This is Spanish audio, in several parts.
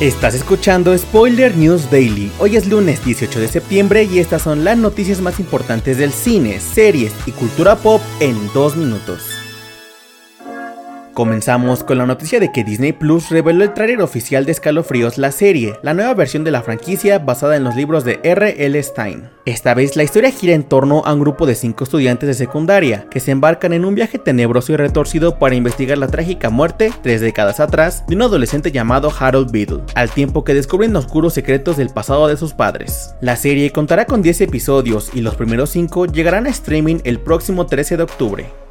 Estás escuchando Spoiler News Daily. Hoy es lunes 18 de septiembre y estas son las noticias más importantes del cine, series y cultura pop en dos minutos. Comenzamos con la noticia de que Disney Plus reveló el tráiler oficial de Escalofríos la serie, la nueva versión de la franquicia basada en los libros de R.L. Stein. Esta vez la historia gira en torno a un grupo de cinco estudiantes de secundaria que se embarcan en un viaje tenebroso y retorcido para investigar la trágica muerte, tres décadas atrás, de un adolescente llamado Harold Beadle, al tiempo que descubren oscuros secretos del pasado de sus padres. La serie contará con 10 episodios y los primeros 5 llegarán a streaming el próximo 13 de octubre.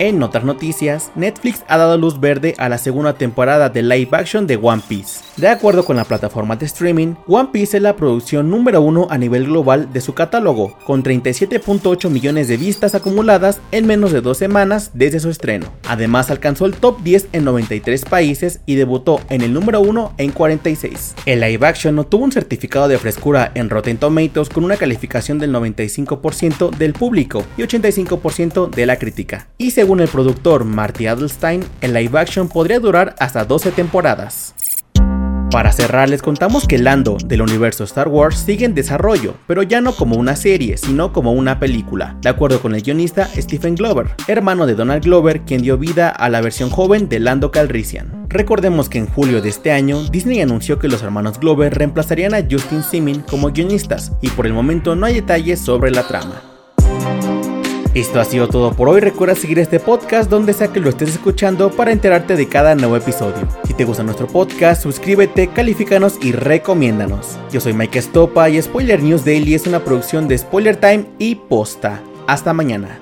En otras noticias, Netflix ha dado luz verde a la segunda temporada de live action de One Piece. De acuerdo con la plataforma de streaming, One Piece es la producción número uno a nivel global de su catálogo, con 37.8 millones de vistas acumuladas en menos de dos semanas desde su estreno. Además alcanzó el top 10 en 93 países y debutó en el número 1 en 46. El live action obtuvo un certificado de frescura en Rotten Tomatoes con una calificación del 95% del público y 85% de la crítica. Y según el productor Marty Adelstein, el live action podría durar hasta 12 temporadas. Para cerrar, les contamos que Lando del universo Star Wars sigue en desarrollo, pero ya no como una serie, sino como una película, de acuerdo con el guionista Stephen Glover, hermano de Donald Glover, quien dio vida a la versión joven de Lando Calrissian. Recordemos que en julio de este año, Disney anunció que los hermanos Glover reemplazarían a Justin Simin como guionistas, y por el momento no hay detalles sobre la trama. Esto ha sido todo por hoy. Recuerda seguir este podcast donde sea que lo estés escuchando para enterarte de cada nuevo episodio. Si te gusta nuestro podcast, suscríbete, califícanos y recomiéndanos. Yo soy Mike Estopa y Spoiler News Daily es una producción de Spoiler Time y Posta. Hasta mañana.